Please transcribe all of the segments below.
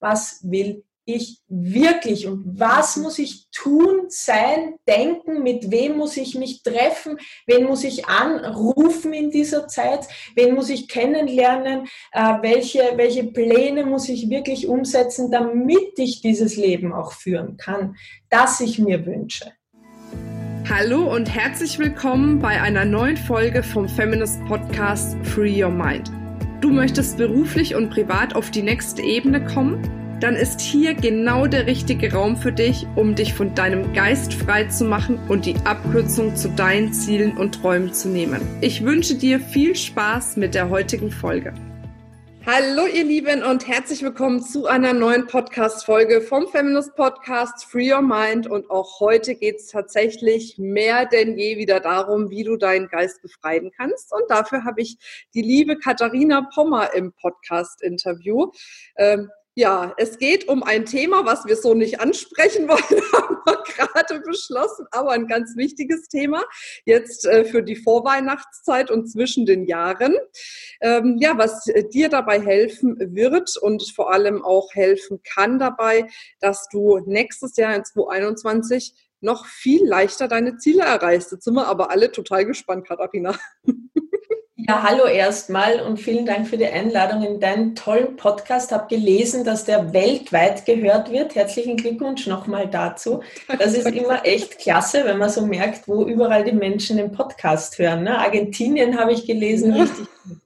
was will ich wirklich? Und was muss ich tun, sein, denken, mit wem muss ich mich treffen, wen muss ich anrufen in dieser Zeit, wen muss ich kennenlernen, äh, welche, welche Pläne muss ich wirklich umsetzen, damit ich dieses Leben auch führen kann, das ich mir wünsche. Hallo und herzlich willkommen bei einer neuen Folge vom Feminist Podcast Free Your Mind. Du möchtest beruflich und privat auf die nächste Ebene kommen? dann ist hier genau der richtige Raum für dich, um dich von deinem Geist frei zu machen und die Abkürzung zu deinen Zielen und Träumen zu nehmen. Ich wünsche dir viel Spaß mit der heutigen Folge. Hallo ihr Lieben und herzlich willkommen zu einer neuen Podcast-Folge vom Feminist Podcast Free Your Mind. Und auch heute geht es tatsächlich mehr denn je wieder darum, wie du deinen Geist befreien kannst. Und dafür habe ich die liebe Katharina Pommer im Podcast-Interview. Ähm, ja, es geht um ein Thema, was wir so nicht ansprechen wollen, haben wir gerade beschlossen, aber ein ganz wichtiges Thema jetzt äh, für die Vorweihnachtszeit und zwischen den Jahren. Ähm, ja, was dir dabei helfen wird und vor allem auch helfen kann dabei, dass du nächstes Jahr in 2021 noch viel leichter deine Ziele erreichst. Jetzt sind wir aber alle total gespannt, Katharina. Ja, hallo erstmal und vielen Dank für die Einladung in deinen tollen Podcast. Habe gelesen, dass der weltweit gehört wird. Herzlichen Glückwunsch nochmal dazu. Das ist immer echt klasse, wenn man so merkt, wo überall die Menschen den Podcast hören. Ne? Argentinien habe ich gelesen, ja. richtig gut.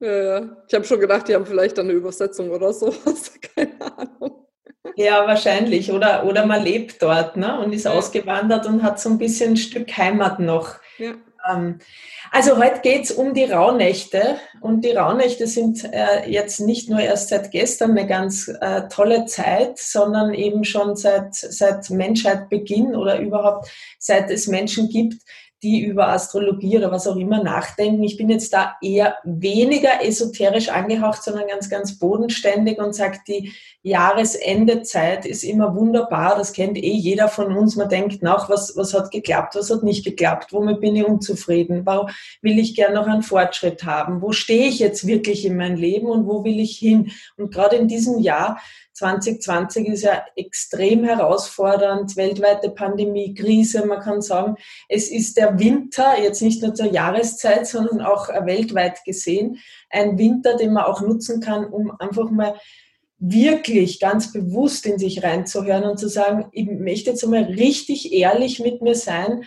Ja, ich habe schon gedacht, die haben vielleicht eine Übersetzung oder sowas. Keine Ahnung. Ja, wahrscheinlich. Oder, oder man lebt dort ne? und ist ja. ausgewandert und hat so ein bisschen ein Stück Heimat noch. Ja. Ähm, also heute geht es um die Rauhnächte und die Rauhnächte sind äh, jetzt nicht nur erst seit gestern eine ganz äh, tolle Zeit, sondern eben schon seit, seit Menschheitbeginn oder überhaupt seit es Menschen gibt, die über Astrologie oder was auch immer nachdenken. Ich bin jetzt da eher weniger esoterisch angehaucht, sondern ganz, ganz bodenständig und sage, die Jahresendezeit ist immer wunderbar. Das kennt eh jeder von uns. Man denkt nach, was, was hat geklappt, was hat nicht geklappt, womit bin ich unzufrieden, wo will ich gern noch einen Fortschritt haben, wo stehe ich jetzt wirklich in mein Leben und wo will ich hin. Und gerade in diesem Jahr 2020 ist ja extrem herausfordernd, weltweite Pandemie, Krise, man kann sagen, es ist der Winter, jetzt nicht nur zur Jahreszeit, sondern auch weltweit gesehen, ein Winter, den man auch nutzen kann, um einfach mal wirklich ganz bewusst in sich reinzuhören und zu sagen, ich möchte jetzt einmal richtig ehrlich mit mir sein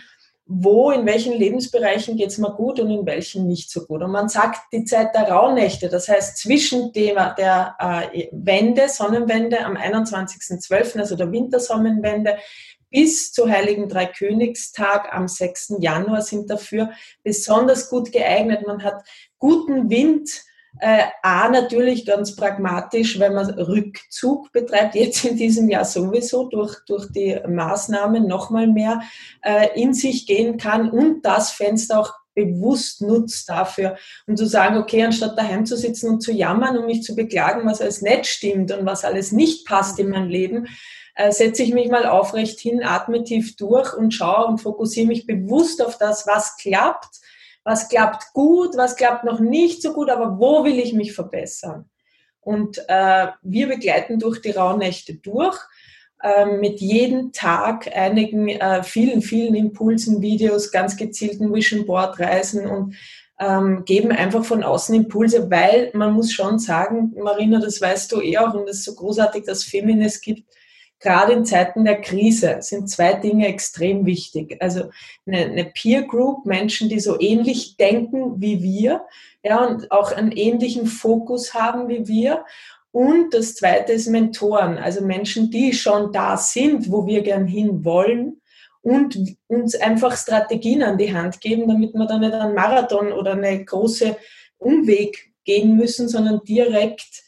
wo, in welchen Lebensbereichen geht es mir gut und in welchen nicht so gut. Und man sagt die Zeit der Rauhnächte, das heißt zwischen dem, der äh, Wende, Sonnenwende am 21.12., also der Wintersonnenwende, bis zu Heiligen Dreikönigstag am 6. Januar sind dafür besonders gut geeignet. Man hat guten Wind, äh, A, natürlich ganz pragmatisch, wenn man Rückzug betreibt, jetzt in diesem Jahr sowieso durch, durch die Maßnahmen nochmal mehr äh, in sich gehen kann und das Fenster auch bewusst nutzt dafür, um zu sagen, okay, anstatt daheim zu sitzen und zu jammern und mich zu beklagen, was alles nicht stimmt und was alles nicht passt in mein Leben, äh, setze ich mich mal aufrecht hin, atme tief durch und schaue und fokussiere mich bewusst auf das, was klappt was klappt gut, was klappt noch nicht so gut, aber wo will ich mich verbessern? Und äh, wir begleiten durch die Rauhnächte durch äh, mit jedem Tag einigen, äh, vielen, vielen Impulsen, Videos, ganz gezielten Vision Board Reisen und ähm, geben einfach von außen Impulse, weil man muss schon sagen, Marina, das weißt du eh auch und es ist so großartig, dass Feminist gibt, gerade in Zeiten der Krise sind zwei Dinge extrem wichtig. Also eine, eine, Peer Group, Menschen, die so ähnlich denken wie wir, ja, und auch einen ähnlichen Fokus haben wie wir. Und das zweite ist Mentoren, also Menschen, die schon da sind, wo wir gern hin wollen und uns einfach Strategien an die Hand geben, damit wir dann nicht einen Marathon oder eine große Umweg gehen müssen, sondern direkt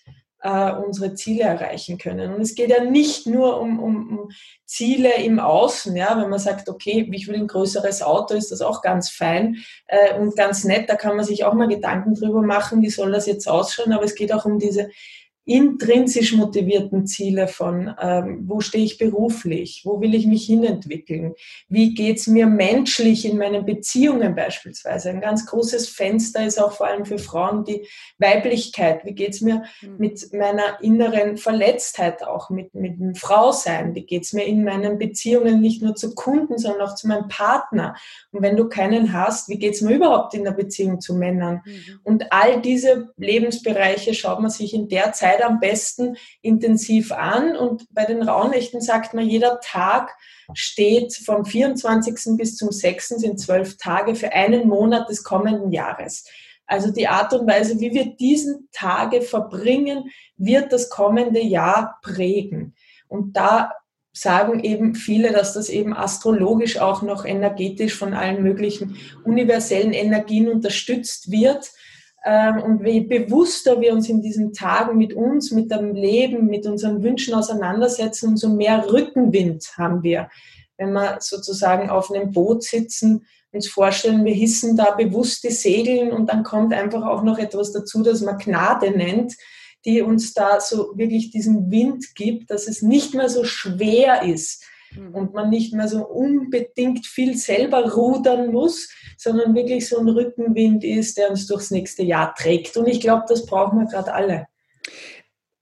äh, unsere Ziele erreichen können. Und es geht ja nicht nur um, um, um Ziele im Außen, ja, wenn man sagt, okay, ich will ein größeres Auto, ist das auch ganz fein äh, und ganz nett, da kann man sich auch mal Gedanken drüber machen, wie soll das jetzt ausschauen, aber es geht auch um diese intrinsisch motivierten Ziele von, ähm, wo stehe ich beruflich, wo will ich mich hinentwickeln, wie geht's mir menschlich in meinen Beziehungen beispielsweise. Ein ganz großes Fenster ist auch vor allem für Frauen die Weiblichkeit. Wie geht's mir mhm. mit meiner inneren Verletztheit auch, mit, mit dem Frausein? Wie geht's mir in meinen Beziehungen nicht nur zu Kunden, sondern auch zu meinem Partner? Und wenn du keinen hast, wie geht's mir überhaupt in der Beziehung zu Männern? Mhm. Und all diese Lebensbereiche schaut man sich in der Zeit Zeit am besten intensiv an. Und bei den Rauhnächten sagt man, jeder Tag steht vom 24. bis zum 6. sind zwölf Tage für einen Monat des kommenden Jahres. Also die Art und Weise, wie wir diesen Tage verbringen, wird das kommende Jahr prägen. Und da sagen eben viele, dass das eben astrologisch auch noch energetisch von allen möglichen universellen Energien unterstützt wird. Ähm, und je bewusster wir uns in diesen Tagen mit uns, mit dem Leben, mit unseren Wünschen auseinandersetzen, umso mehr Rückenwind haben wir. Wenn wir sozusagen auf einem Boot sitzen, uns vorstellen, wir hissen da bewusst die Segeln und dann kommt einfach auch noch etwas dazu, das man Gnade nennt, die uns da so wirklich diesen Wind gibt, dass es nicht mehr so schwer ist. Und man nicht mehr so unbedingt viel selber rudern muss, sondern wirklich so ein Rückenwind ist, der uns durchs nächste Jahr trägt. Und ich glaube, das brauchen wir gerade alle.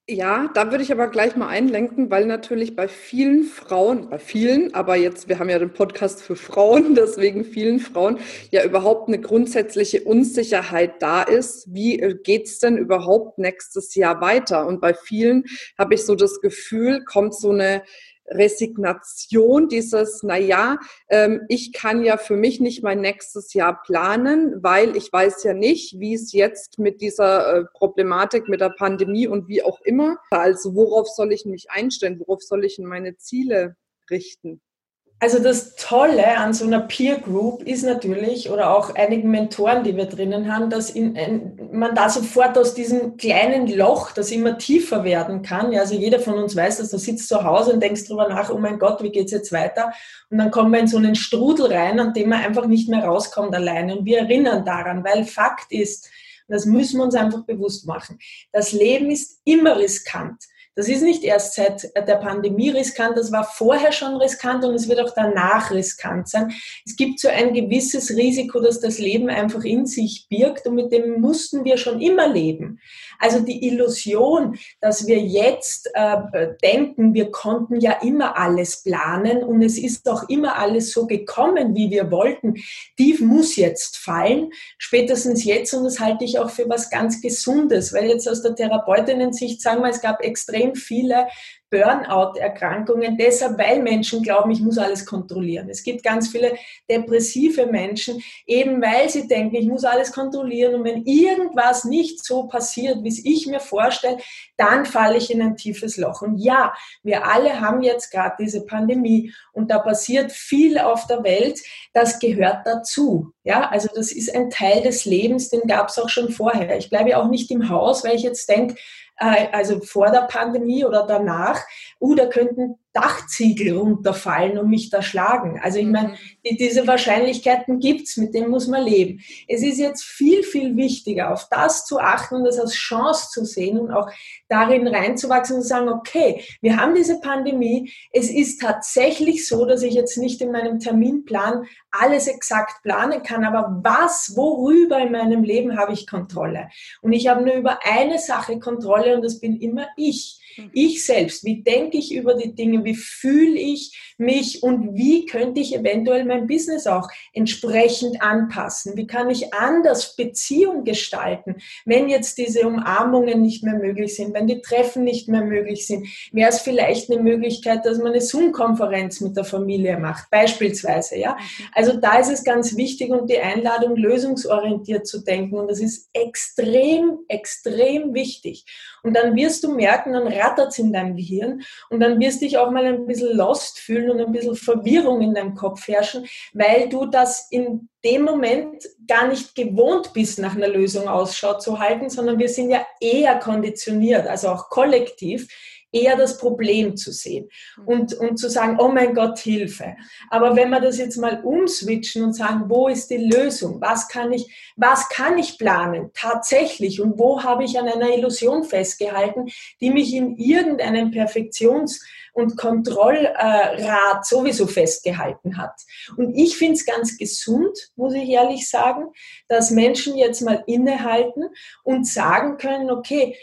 Ja, da würde ich aber gleich mal einlenken, weil natürlich bei vielen Frauen, bei vielen, aber jetzt, wir haben ja den Podcast für Frauen, deswegen vielen Frauen ja überhaupt eine grundsätzliche Unsicherheit da ist. Wie äh, geht es denn überhaupt nächstes Jahr weiter? Und bei vielen habe ich so das Gefühl, kommt so eine Resignation, dieses, naja, ähm, ich kann ja für mich nicht mein nächstes Jahr planen, weil ich weiß ja nicht, wie es jetzt mit dieser äh, Problematik, mit der Pandemie und wie auch immer, also worauf soll ich mich einstellen, worauf soll ich meine Ziele richten? Also das Tolle an so einer Peer Group ist natürlich, oder auch einigen Mentoren, die wir drinnen haben, dass in, in, man da sofort aus diesem kleinen Loch, das immer tiefer werden kann, ja, also jeder von uns weiß, dass du sitzt zu Hause und denkst drüber nach, oh mein Gott, wie geht's jetzt weiter? Und dann kommen wir in so einen Strudel rein, an dem man einfach nicht mehr rauskommt alleine. Und wir erinnern daran, weil Fakt ist, das müssen wir uns einfach bewusst machen, das Leben ist immer riskant. Das ist nicht erst seit der Pandemie riskant, das war vorher schon riskant und es wird auch danach riskant sein. Es gibt so ein gewisses Risiko, das das Leben einfach in sich birgt und mit dem mussten wir schon immer leben. Also die Illusion, dass wir jetzt äh, denken, wir konnten ja immer alles planen und es ist auch immer alles so gekommen, wie wir wollten, die muss jetzt fallen, spätestens jetzt und das halte ich auch für was ganz Gesundes, weil jetzt aus der Therapeutinnen-Sicht sagen wir, es gab extrem extrem viele Burnout-Erkrankungen, deshalb, weil Menschen glauben, ich muss alles kontrollieren. Es gibt ganz viele depressive Menschen, eben weil sie denken, ich muss alles kontrollieren und wenn irgendwas nicht so passiert, wie es ich mir vorstelle, dann falle ich in ein tiefes Loch. Und ja, wir alle haben jetzt gerade diese Pandemie und da passiert viel auf der Welt, das gehört dazu. Ja, also das ist ein Teil des Lebens, den gab es auch schon vorher. Ich bleibe auch nicht im Haus, weil ich jetzt denke, also vor der Pandemie oder danach, uh, da könnten Dachziegel runterfallen und mich da schlagen. Also ich meine, mhm. diese Wahrscheinlichkeiten gibt's, mit denen muss man leben. Es ist jetzt viel, viel wichtiger, auf das zu achten und das als Chance zu sehen und auch darin reinzuwachsen und zu sagen, okay, wir haben diese Pandemie. Es ist tatsächlich so, dass ich jetzt nicht in meinem Terminplan alles exakt planen kann, aber was, worüber in meinem Leben habe ich Kontrolle? Und ich habe nur über eine Sache Kontrolle und das bin immer ich. Mhm. Ich selbst, wie denke ich über die Dinge, wie fühle ich mich und wie könnte ich eventuell mein Business auch entsprechend anpassen? Wie kann ich anders Beziehung gestalten, wenn jetzt diese Umarmungen nicht mehr möglich sind, wenn die Treffen nicht mehr möglich sind? Wäre es vielleicht eine Möglichkeit, dass man eine Zoom-Konferenz mit der Familie macht, beispielsweise, ja? Mhm. Also da ist es ganz wichtig und die Einladung, lösungsorientiert zu denken und das ist extrem, extrem wichtig. Und dann wirst du merken, dann rattert in deinem Gehirn und dann wirst du dich auch mal ein bisschen lost fühlen und ein bisschen Verwirrung in deinem Kopf herrschen, weil du das in dem Moment gar nicht gewohnt bist, nach einer Lösung Ausschau zu halten, sondern wir sind ja eher konditioniert, also auch kollektiv, eher das Problem zu sehen und, und zu sagen, oh mein Gott, Hilfe. Aber wenn wir das jetzt mal umswitchen und sagen, wo ist die Lösung? Was kann ich, was kann ich planen tatsächlich? Und wo habe ich an einer Illusion festgehalten, die mich in irgendeinem Perfektions- und Kontrollrat sowieso festgehalten hat. Und ich finde es ganz gesund, muss ich ehrlich sagen, dass Menschen jetzt mal innehalten und sagen können, okay,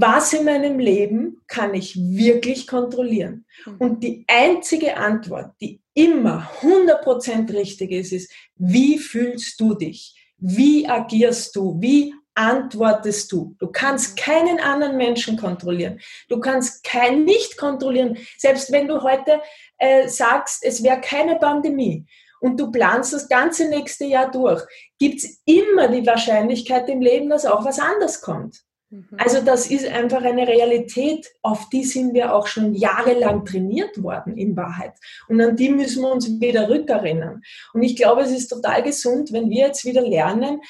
was in meinem Leben kann ich wirklich kontrollieren? Mhm. Und die einzige Antwort, die immer 100% richtig ist, ist, wie fühlst du dich? Wie agierst du? Wie antwortest du. Du kannst keinen anderen Menschen kontrollieren. Du kannst kein nicht kontrollieren. Selbst wenn du heute äh, sagst, es wäre keine Pandemie und du planst das ganze nächste Jahr durch, gibt es immer die Wahrscheinlichkeit im Leben, dass auch was anders kommt. Mhm. Also das ist einfach eine Realität, auf die sind wir auch schon jahrelang trainiert worden in Wahrheit. Und an die müssen wir uns wieder rückerinnern. Und ich glaube, es ist total gesund, wenn wir jetzt wieder lernen,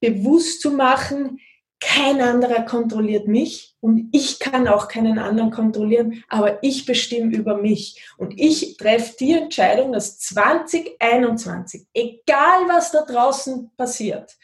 bewusst zu machen, kein anderer kontrolliert mich und ich kann auch keinen anderen kontrollieren, aber ich bestimme über mich. Und ich treffe die Entscheidung, dass 2021, egal was da draußen passiert,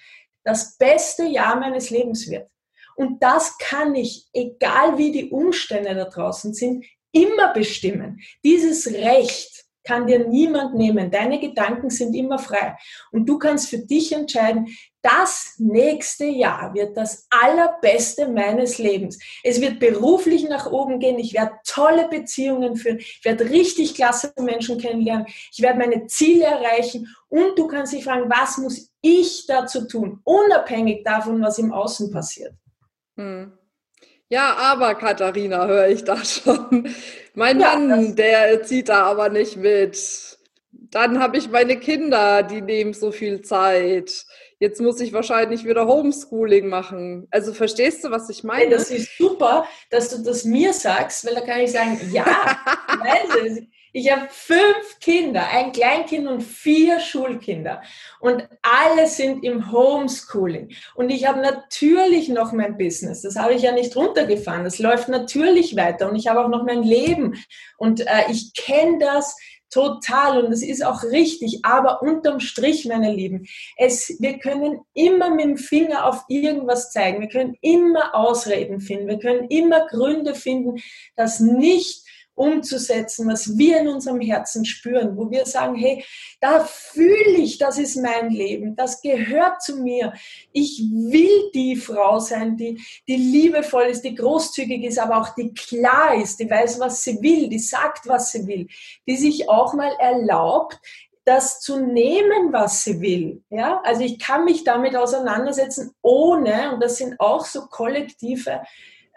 das beste Jahr meines Lebens wird. Und das kann ich, egal wie die Umstände da draußen sind, immer bestimmen. Dieses Recht kann dir niemand nehmen. Deine Gedanken sind immer frei. Und du kannst für dich entscheiden, das nächste Jahr wird das allerbeste meines Lebens. Es wird beruflich nach oben gehen. Ich werde tolle Beziehungen führen. Ich werde richtig klasse Menschen kennenlernen. Ich werde meine Ziele erreichen. Und du kannst dich fragen, was muss ich dazu tun, unabhängig davon, was im Außen passiert. Hm. Ja, aber Katharina, höre ich da schon. Mein ja, Mann, der zieht da aber nicht mit. Dann habe ich meine Kinder, die nehmen so viel Zeit. Jetzt muss ich wahrscheinlich wieder Homeschooling machen. Also verstehst du, was ich meine? das ist super, dass du das mir sagst, weil da kann ich sagen, ja, weiß ich habe fünf Kinder, ein Kleinkind und vier Schulkinder. Und alle sind im Homeschooling. Und ich habe natürlich noch mein Business. Das habe ich ja nicht runtergefahren. Das läuft natürlich weiter. Und ich habe auch noch mein Leben. Und äh, ich kenne das total und das ist auch richtig, aber unterm Strich, meine Lieben, es, wir können immer mit dem Finger auf irgendwas zeigen, wir können immer Ausreden finden, wir können immer Gründe finden, das nicht umzusetzen, was wir in unserem Herzen spüren, wo wir sagen, hey, da fühle ich, das ist mein Leben, das gehört zu mir. Ich will die Frau sein, die, die liebevoll ist, die großzügig ist, aber auch die klar ist, die weiß, was sie will, die sagt, was sie will, die sich auch mal erlaubt, das zu nehmen, was sie will. Ja, also ich kann mich damit auseinandersetzen, ohne, und das sind auch so kollektive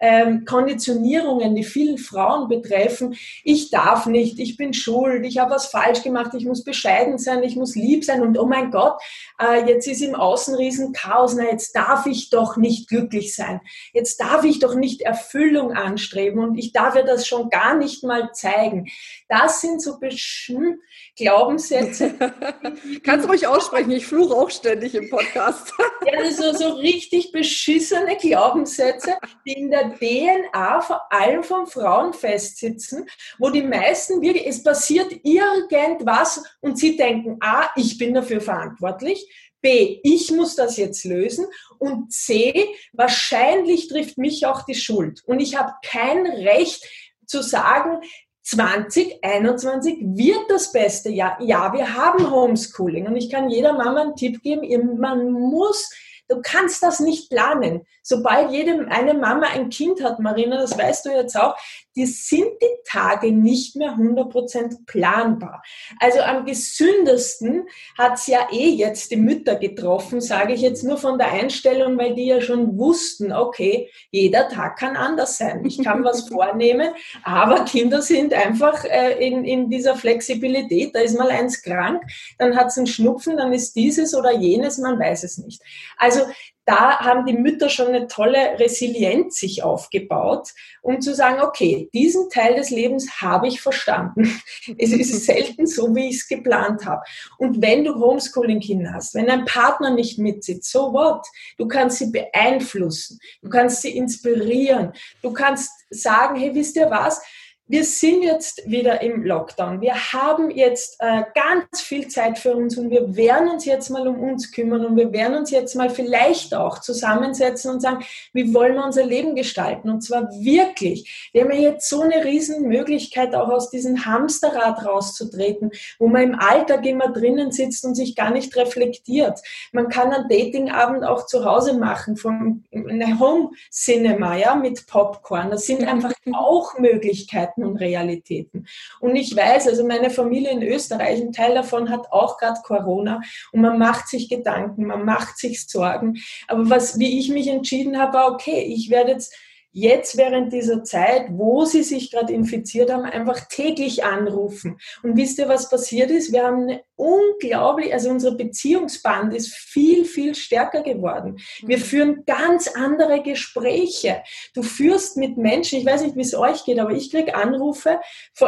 ähm, Konditionierungen, die vielen Frauen betreffen. Ich darf nicht, ich bin schuld, ich habe was falsch gemacht, ich muss bescheiden sein, ich muss lieb sein und oh mein Gott, äh, jetzt ist im Außen Chaos, na jetzt darf ich doch nicht glücklich sein, jetzt darf ich doch nicht Erfüllung anstreben und ich darf ja das schon gar nicht mal zeigen. Das sind so Beschm Glaubenssätze. Kannst du ruhig aussprechen, ich fluche auch ständig im Podcast. ja, so, so richtig beschissene Glaubenssätze, die in der DNA vor allem von Frauen festsitzen, wo die meisten wirklich, es passiert irgendwas und sie denken, A, ich bin dafür verantwortlich, B, ich muss das jetzt lösen und C, wahrscheinlich trifft mich auch die Schuld und ich habe kein Recht zu sagen, 2021 wird das beste Jahr. Ja, wir haben Homeschooling und ich kann jeder Mama einen Tipp geben, man muss Du kannst das nicht planen. Sobald jede, eine Mama ein Kind hat, Marina, das weißt du jetzt auch, die sind die Tage nicht mehr 100% planbar. Also am gesündesten hat's ja eh jetzt die Mütter getroffen, sage ich jetzt nur von der Einstellung, weil die ja schon wussten, okay, jeder Tag kann anders sein. Ich kann was vornehmen, aber Kinder sind einfach äh, in, in dieser Flexibilität. Da ist mal eins krank, dann hat's einen Schnupfen, dann ist dieses oder jenes, man weiß es nicht. Also da haben die Mütter schon eine tolle Resilienz sich aufgebaut, um zu sagen, okay, diesen Teil des Lebens habe ich verstanden. Es ist selten so, wie ich es geplant habe. Und wenn du Homeschooling-Kinder hast, wenn ein Partner nicht mitsitzt, so what? Du kannst sie beeinflussen, du kannst sie inspirieren, du kannst sagen, hey, wisst ihr was? Wir sind jetzt wieder im Lockdown. Wir haben jetzt äh, ganz viel Zeit für uns und wir werden uns jetzt mal um uns kümmern und wir werden uns jetzt mal vielleicht auch zusammensetzen und sagen, wie wollen wir unser Leben gestalten? Und zwar wirklich. Wir haben ja jetzt so eine riesen Möglichkeit, auch aus diesem Hamsterrad rauszutreten, wo man im Alltag immer drinnen sitzt und sich gar nicht reflektiert. Man kann einen Datingabend auch zu Hause machen, von einem Home Cinema, ja, mit Popcorn. Das sind einfach auch Möglichkeiten. Fakten und Realitäten. Und ich weiß, also meine Familie in Österreich, ein Teil davon hat auch gerade Corona und man macht sich Gedanken, man macht sich Sorgen. Aber was, wie ich mich entschieden habe, okay, ich werde jetzt jetzt während dieser Zeit, wo sie sich gerade infiziert haben, einfach täglich anrufen. Und wisst ihr, was passiert ist? Wir haben eine unglaublich, also unsere Beziehungsband ist viel, viel stärker geworden. Wir mhm. führen ganz andere Gespräche. Du führst mit Menschen, ich weiß nicht, wie es euch geht, aber ich kriege Anrufe.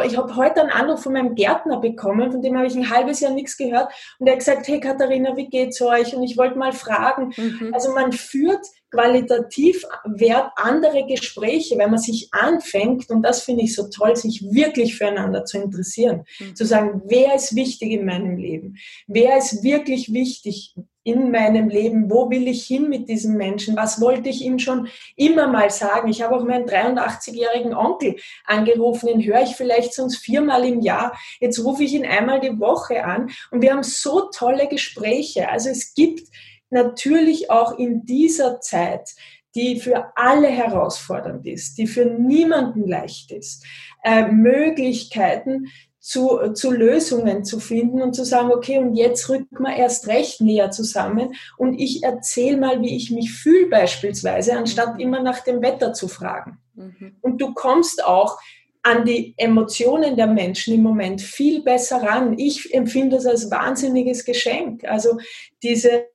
Ich habe heute einen Anruf von meinem Gärtner bekommen, von dem habe ich ein halbes Jahr nichts gehört. Und er hat gesagt, hey Katharina, wie geht's euch? Und ich wollte mal fragen. Mhm. Also man führt qualitativ wert andere Gespräche, wenn man sich anfängt, und das finde ich so toll, sich wirklich füreinander zu interessieren, mhm. zu sagen, wer ist wichtig in meinem Leben? Wer ist wirklich wichtig in meinem Leben? Wo will ich hin mit diesem Menschen? Was wollte ich ihm schon immer mal sagen? Ich habe auch meinen 83-jährigen Onkel angerufen, den höre ich vielleicht sonst viermal im Jahr. Jetzt rufe ich ihn einmal die Woche an und wir haben so tolle Gespräche. Also es gibt natürlich auch in dieser Zeit, die für alle herausfordernd ist, die für niemanden leicht ist, äh, Möglichkeiten zu, zu Lösungen zu finden und zu sagen, okay, und jetzt rücken wir erst recht näher zusammen und ich erzähle mal, wie ich mich fühle beispielsweise, anstatt mhm. immer nach dem Wetter zu fragen. Mhm. Und du kommst auch an die Emotionen der Menschen im Moment viel besser ran. Ich empfinde das als wahnsinniges Geschenk. Also diese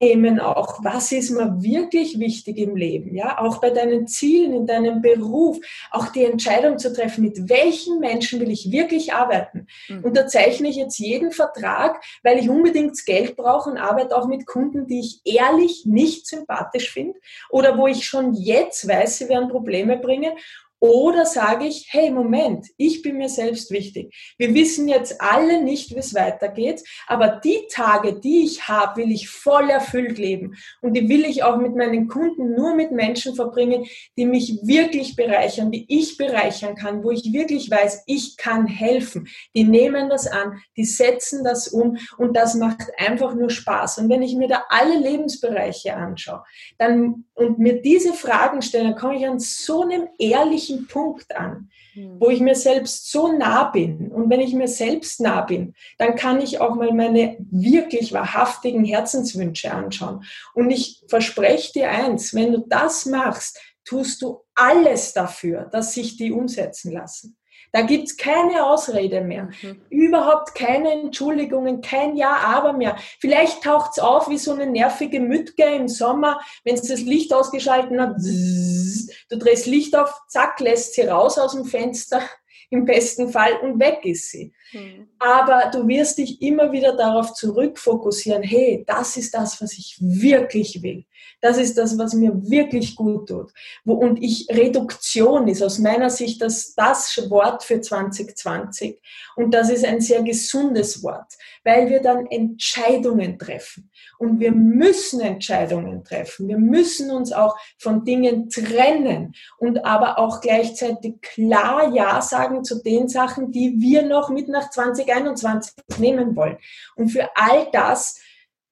Themen auch, was ist mir wirklich wichtig im Leben, ja, auch bei deinen Zielen, in deinem Beruf, auch die Entscheidung zu treffen, mit welchen Menschen will ich wirklich arbeiten. Mhm. Unterzeichne ich jetzt jeden Vertrag, weil ich unbedingt das Geld brauche und arbeite auch mit Kunden, die ich ehrlich nicht sympathisch finde oder wo ich schon jetzt weiß, sie werden Probleme bringen oder sage ich, hey, Moment, ich bin mir selbst wichtig. Wir wissen jetzt alle nicht, wie es weitergeht, aber die Tage, die ich habe, will ich voll erfüllt leben. Und die will ich auch mit meinen Kunden nur mit Menschen verbringen, die mich wirklich bereichern, die ich bereichern kann, wo ich wirklich weiß, ich kann helfen. Die nehmen das an, die setzen das um und das macht einfach nur Spaß. Und wenn ich mir da alle Lebensbereiche anschaue, dann und mir diese Fragen stelle, dann komme ich an so einem ehrlichen welchen Punkt an, wo ich mir selbst so nah bin. Und wenn ich mir selbst nah bin, dann kann ich auch mal meine wirklich wahrhaftigen Herzenswünsche anschauen. Und ich verspreche dir eins, wenn du das machst, tust du alles dafür, dass sich die umsetzen lassen. Da gibt's keine Ausrede mehr. Mhm. Überhaupt keine Entschuldigungen, kein Ja, aber mehr. Vielleicht taucht's auf wie so eine nervige Mütge im Sommer, wenn es das Licht ausgeschalten hat. Du drehst Licht auf, zack, lässt sie raus aus dem Fenster im besten Fall und weg ist sie. Mhm. Aber du wirst dich immer wieder darauf zurückfokussieren, hey, das ist das, was ich wirklich will. Das ist das, was mir wirklich gut tut. und ich, Reduktion ist aus meiner Sicht das, das Wort für 2020. Und das ist ein sehr gesundes Wort, weil wir dann Entscheidungen treffen. Und wir müssen Entscheidungen treffen. Wir müssen uns auch von Dingen trennen und aber auch gleichzeitig klar Ja sagen zu den Sachen, die wir noch mit nach 2021 nehmen wollen. Und für all das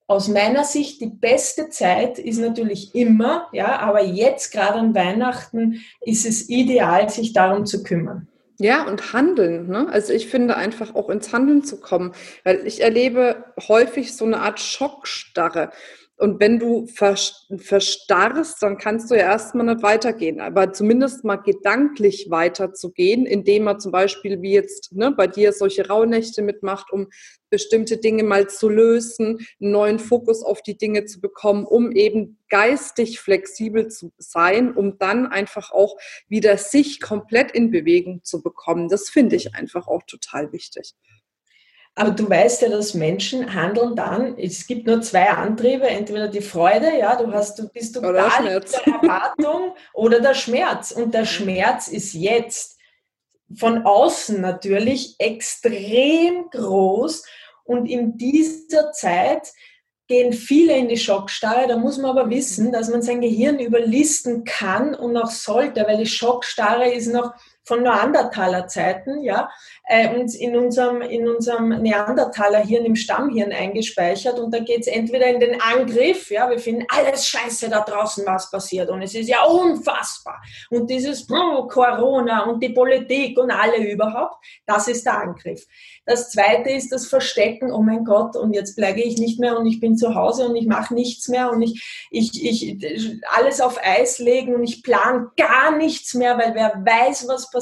aus meiner Sicht die beste Zeit ist natürlich immer, ja, aber jetzt gerade an Weihnachten ist es ideal, sich darum zu kümmern. Ja, und handeln. Ne? Also ich finde einfach auch ins Handeln zu kommen, weil ich erlebe häufig so eine Art Schockstarre. Und wenn du verstarrst, dann kannst du ja erstmal nicht weitergehen. Aber zumindest mal gedanklich weiterzugehen, indem man zum Beispiel wie jetzt ne, bei dir solche Rauhnächte mitmacht, um bestimmte Dinge mal zu lösen, einen neuen Fokus auf die Dinge zu bekommen, um eben geistig flexibel zu sein, um dann einfach auch wieder sich komplett in Bewegung zu bekommen. Das finde ich einfach auch total wichtig. Aber du weißt ja, dass Menschen handeln dann, es gibt nur zwei Antriebe, entweder die Freude, ja, du hast, du bist du oder der Erwartung oder der Schmerz. Und der Schmerz ist jetzt von außen natürlich extrem groß. Und in dieser Zeit gehen viele in die Schockstarre. Da muss man aber wissen, dass man sein Gehirn überlisten kann und auch sollte, weil die Schockstarre ist noch von Neandertaler Zeiten, ja, äh, uns in unserem, in unserem Neandertaler-Hirn, im Stammhirn eingespeichert. Und da geht es entweder in den Angriff, ja, wir finden alles scheiße da draußen, was passiert. Und es ist ja unfassbar. Und dieses oh, Corona und die Politik und alle überhaupt, das ist der Angriff. Das zweite ist das Verstecken, oh mein Gott, und jetzt bleibe ich nicht mehr und ich bin zu Hause und ich mache nichts mehr und ich, ich, ich alles auf Eis legen und ich plan gar nichts mehr, weil wer weiß, was passiert.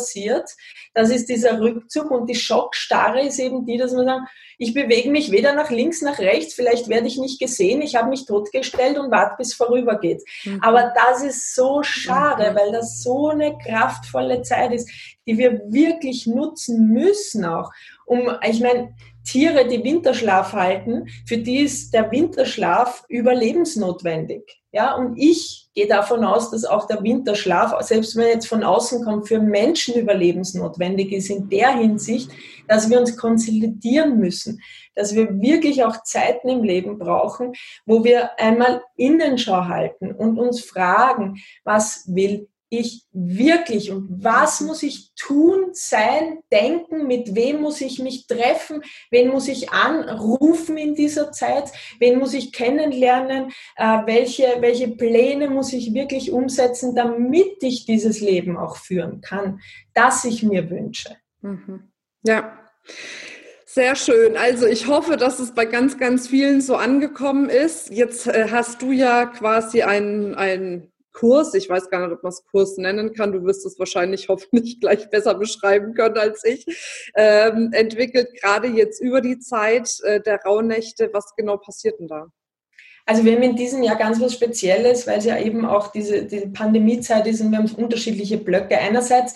Das ist dieser Rückzug und die Schockstarre ist eben die, dass man sagt, ich bewege mich weder nach links, nach rechts, vielleicht werde ich nicht gesehen, ich habe mich totgestellt und warte, bis vorübergeht. Mhm. Aber das ist so schade, mhm. weil das so eine kraftvolle Zeit ist, die wir wirklich nutzen müssen auch um, ich meine, Tiere, die Winterschlaf halten, für die ist der Winterschlaf überlebensnotwendig. Ja, und ich gehe davon aus, dass auch der Winterschlaf, selbst wenn er jetzt von außen kommt, für Menschen überlebensnotwendig ist in der Hinsicht, dass wir uns konsolidieren müssen, dass wir wirklich auch Zeiten im Leben brauchen, wo wir einmal Innenschau halten und uns fragen, was will ich wirklich und was muss ich tun, sein, denken, mit wem muss ich mich treffen, wen muss ich anrufen in dieser Zeit, wen muss ich kennenlernen, äh, welche, welche Pläne muss ich wirklich umsetzen, damit ich dieses Leben auch führen kann, das ich mir wünsche. Mhm. Ja. Sehr schön. Also ich hoffe, dass es bei ganz, ganz vielen so angekommen ist. Jetzt äh, hast du ja quasi ein, ein Kurs, ich weiß gar nicht, ob man es Kurs nennen kann, du wirst es wahrscheinlich hoffentlich gleich besser beschreiben können als ich, ähm, entwickelt, gerade jetzt über die Zeit äh, der Rauhnächte. Was genau passiert denn da? Also wir haben in diesem Jahr ganz was Spezielles, weil es ja eben auch diese die Pandemiezeit ist und wir haben unterschiedliche Blöcke. Einerseits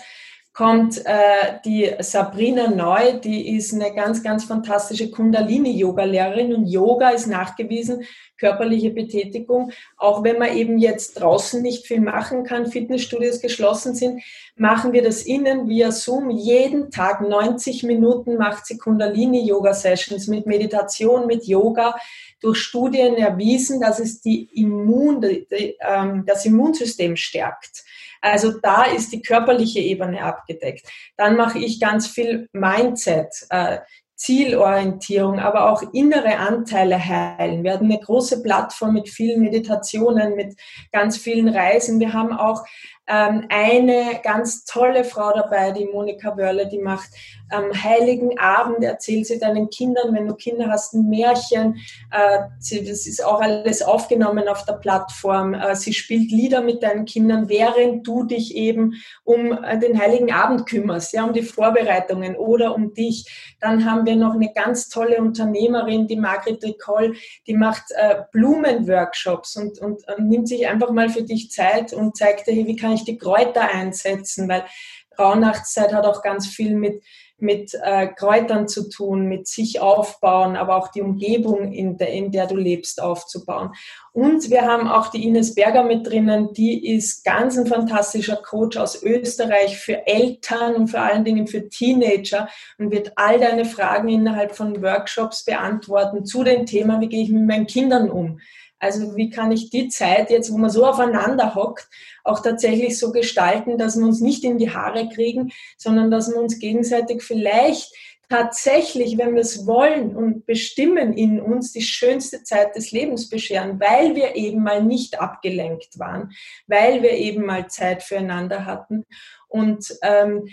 kommt äh, die Sabrina Neu, die ist eine ganz, ganz fantastische Kundalini-Yoga-Lehrerin und Yoga ist nachgewiesen, körperliche Betätigung. Auch wenn man eben jetzt draußen nicht viel machen kann, Fitnessstudios geschlossen sind, machen wir das innen via Zoom. Jeden Tag 90 Minuten macht sie Kundalini-Yoga-Sessions mit Meditation, mit Yoga. Durch Studien erwiesen, dass es die Immun, die, ähm, das Immunsystem stärkt. Also da ist die körperliche Ebene abgedeckt. Dann mache ich ganz viel Mindset. Äh, Zielorientierung, aber auch innere Anteile heilen. Wir hatten eine große Plattform mit vielen Meditationen, mit ganz vielen Reisen. Wir haben auch ähm, eine ganz tolle Frau dabei, die Monika Wörle, die macht am Heiligen Abend, erzählt sie deinen Kindern, wenn du Kinder hast, ein Märchen. Äh, das ist auch alles aufgenommen auf der Plattform. Äh, sie spielt Lieder mit deinen Kindern, während du dich eben um äh, den Heiligen Abend kümmerst, ja, um die Vorbereitungen oder um dich. Dann haben wir noch eine ganz tolle Unternehmerin, die Margret Ricol, die macht Blumenworkshops und, und, und nimmt sich einfach mal für dich Zeit und zeigt dir, wie kann ich die Kräuter einsetzen, weil Rauhnachtszeit hat auch ganz viel mit, mit äh, Kräutern zu tun, mit sich aufbauen, aber auch die Umgebung, in der, in der du lebst, aufzubauen. Und wir haben auch die Ines Berger mit drinnen, die ist ganz ein fantastischer Coach aus Österreich für Eltern und vor allen Dingen für Teenager und wird all deine Fragen innerhalb von Workshops beantworten zu dem Thema, wie gehe ich mit meinen Kindern um. Also wie kann ich die Zeit jetzt, wo man so aufeinander hockt, auch tatsächlich so gestalten, dass wir uns nicht in die Haare kriegen, sondern dass wir uns gegenseitig vielleicht tatsächlich, wenn wir es wollen und bestimmen in uns, die schönste Zeit des Lebens bescheren, weil wir eben mal nicht abgelenkt waren, weil wir eben mal Zeit füreinander hatten. Und ähm,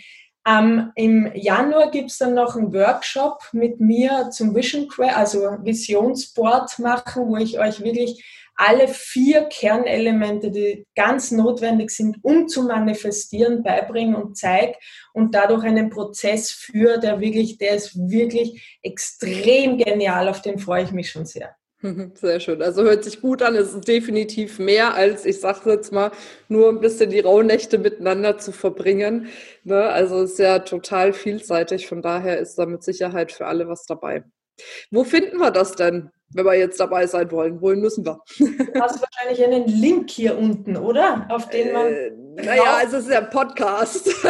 Ähm, Im Januar gibt es dann noch einen Workshop mit mir zum Vision Quest, also Visionsboard machen, wo ich euch wirklich alle vier Kernelemente, die ganz notwendig sind, um zu manifestieren, beibringen und zeige und dadurch einen Prozess führe, der wirklich, der ist wirklich extrem genial, auf den freue ich mich schon sehr. Sehr schön. Also hört sich gut an. Es ist definitiv mehr als, ich sage jetzt mal, nur ein bisschen die Rauhnächte miteinander zu verbringen. Ne? Also es ist ja total vielseitig. Von daher ist da mit Sicherheit für alle was dabei. Wo finden wir das denn, wenn wir jetzt dabei sein wollen? Wohin müssen wir? Du hast wahrscheinlich einen Link hier unten, oder? Auf den man. Äh, naja, es ist ja ein Podcast.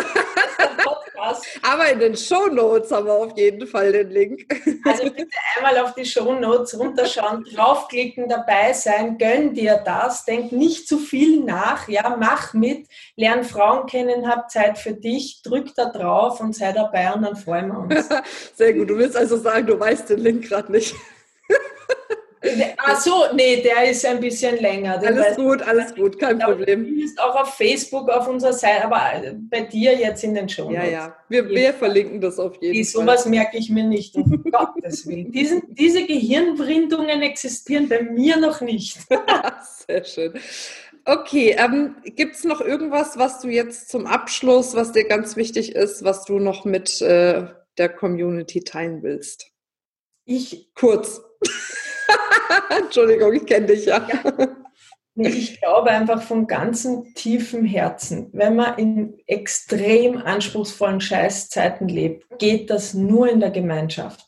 Podcast. Aber in den Show Notes haben wir auf jeden Fall den Link. Also bitte einmal auf die Show Notes runterschauen, draufklicken, dabei sein, gönn dir das, denk nicht zu viel nach, ja, mach mit, lern Frauen kennen, hab Zeit für dich, drück da drauf und sei dabei und dann freuen wir uns. Sehr gut, du willst also sagen, du weißt den Link gerade nicht. Ach so, nee, der ist ein bisschen länger. Den alles gut, alles gut, kein Problem. Du bist auch auf Facebook auf unserer Seite, aber bei dir jetzt in den Show. Ja, ja, wir, wir verlinken das auf jeden Die, Fall. Sowas merke ich mir nicht, um Gottes Willen. Diesen, diese Gehirnwrindungen existieren bei mir noch nicht. Sehr schön. Okay, ähm, gibt es noch irgendwas, was du jetzt zum Abschluss, was dir ganz wichtig ist, was du noch mit äh, der Community teilen willst? Ich kurz. Entschuldigung, ich kenne dich ja. ja. Ich glaube einfach von ganzem tiefen Herzen, wenn man in extrem anspruchsvollen Scheißzeiten lebt, geht das nur in der Gemeinschaft.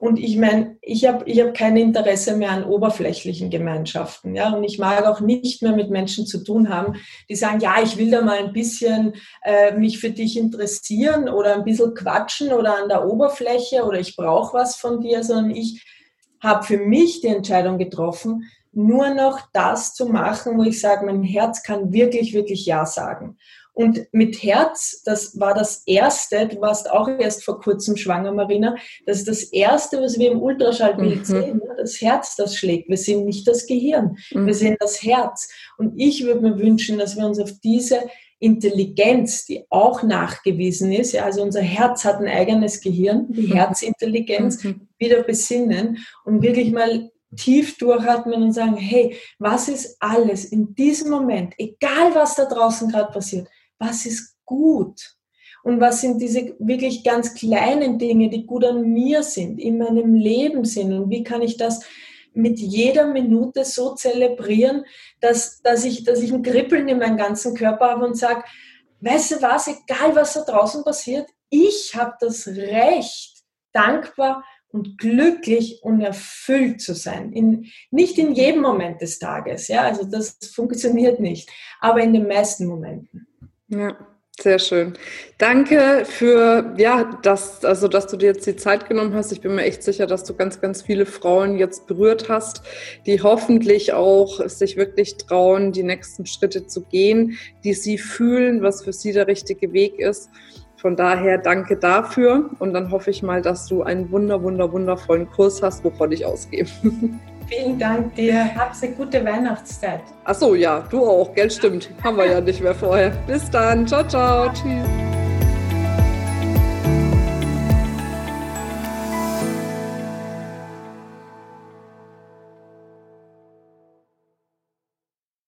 Und ich meine, ich habe ich hab kein Interesse mehr an oberflächlichen Gemeinschaften. Ja? Und ich mag auch nicht mehr mit Menschen zu tun haben, die sagen, ja, ich will da mal ein bisschen äh, mich für dich interessieren oder ein bisschen quatschen oder an der Oberfläche oder ich brauche was von dir, sondern ich habe für mich die Entscheidung getroffen, nur noch das zu machen, wo ich sage, mein Herz kann wirklich, wirklich Ja sagen. Und mit Herz, das war das Erste, du warst auch erst vor kurzem schwanger, Marina, das ist das Erste, was wir im Ultraschallbild mhm. sehen, das Herz, das schlägt. Wir sehen nicht das Gehirn, mhm. wir sehen das Herz. Und ich würde mir wünschen, dass wir uns auf diese Intelligenz, die auch nachgewiesen ist, ja, also unser Herz hat ein eigenes Gehirn, die mhm. Herzintelligenz, mhm. wieder besinnen und wirklich mal tief durchatmen und sagen, hey, was ist alles in diesem Moment, egal was da draußen gerade passiert, was ist gut? Und was sind diese wirklich ganz kleinen Dinge, die gut an mir sind, in meinem Leben sind? Und wie kann ich das mit jeder Minute so zelebrieren, dass, dass, ich, dass ich ein Kribbeln in meinem ganzen Körper habe und sage, weißt du was, egal was da draußen passiert, ich habe das Recht, dankbar und glücklich und erfüllt zu sein. In, nicht in jedem Moment des Tages, ja, also das funktioniert nicht, aber in den meisten Momenten. Ja. Sehr schön. Danke für, ja, das, also, dass du dir jetzt die Zeit genommen hast. Ich bin mir echt sicher, dass du ganz, ganz viele Frauen jetzt berührt hast, die hoffentlich auch sich wirklich trauen, die nächsten Schritte zu gehen, die sie fühlen, was für sie der richtige Weg ist. Von daher danke dafür und dann hoffe ich mal, dass du einen wunder, wunder, wundervollen Kurs hast, wovon ich ausgehe. Vielen Dank dir. Habt eine gute Weihnachtszeit. Ach so, ja, du auch, gell? Stimmt. Haben wir ja nicht mehr vorher. Bis dann. Ciao, ciao. Tschüss.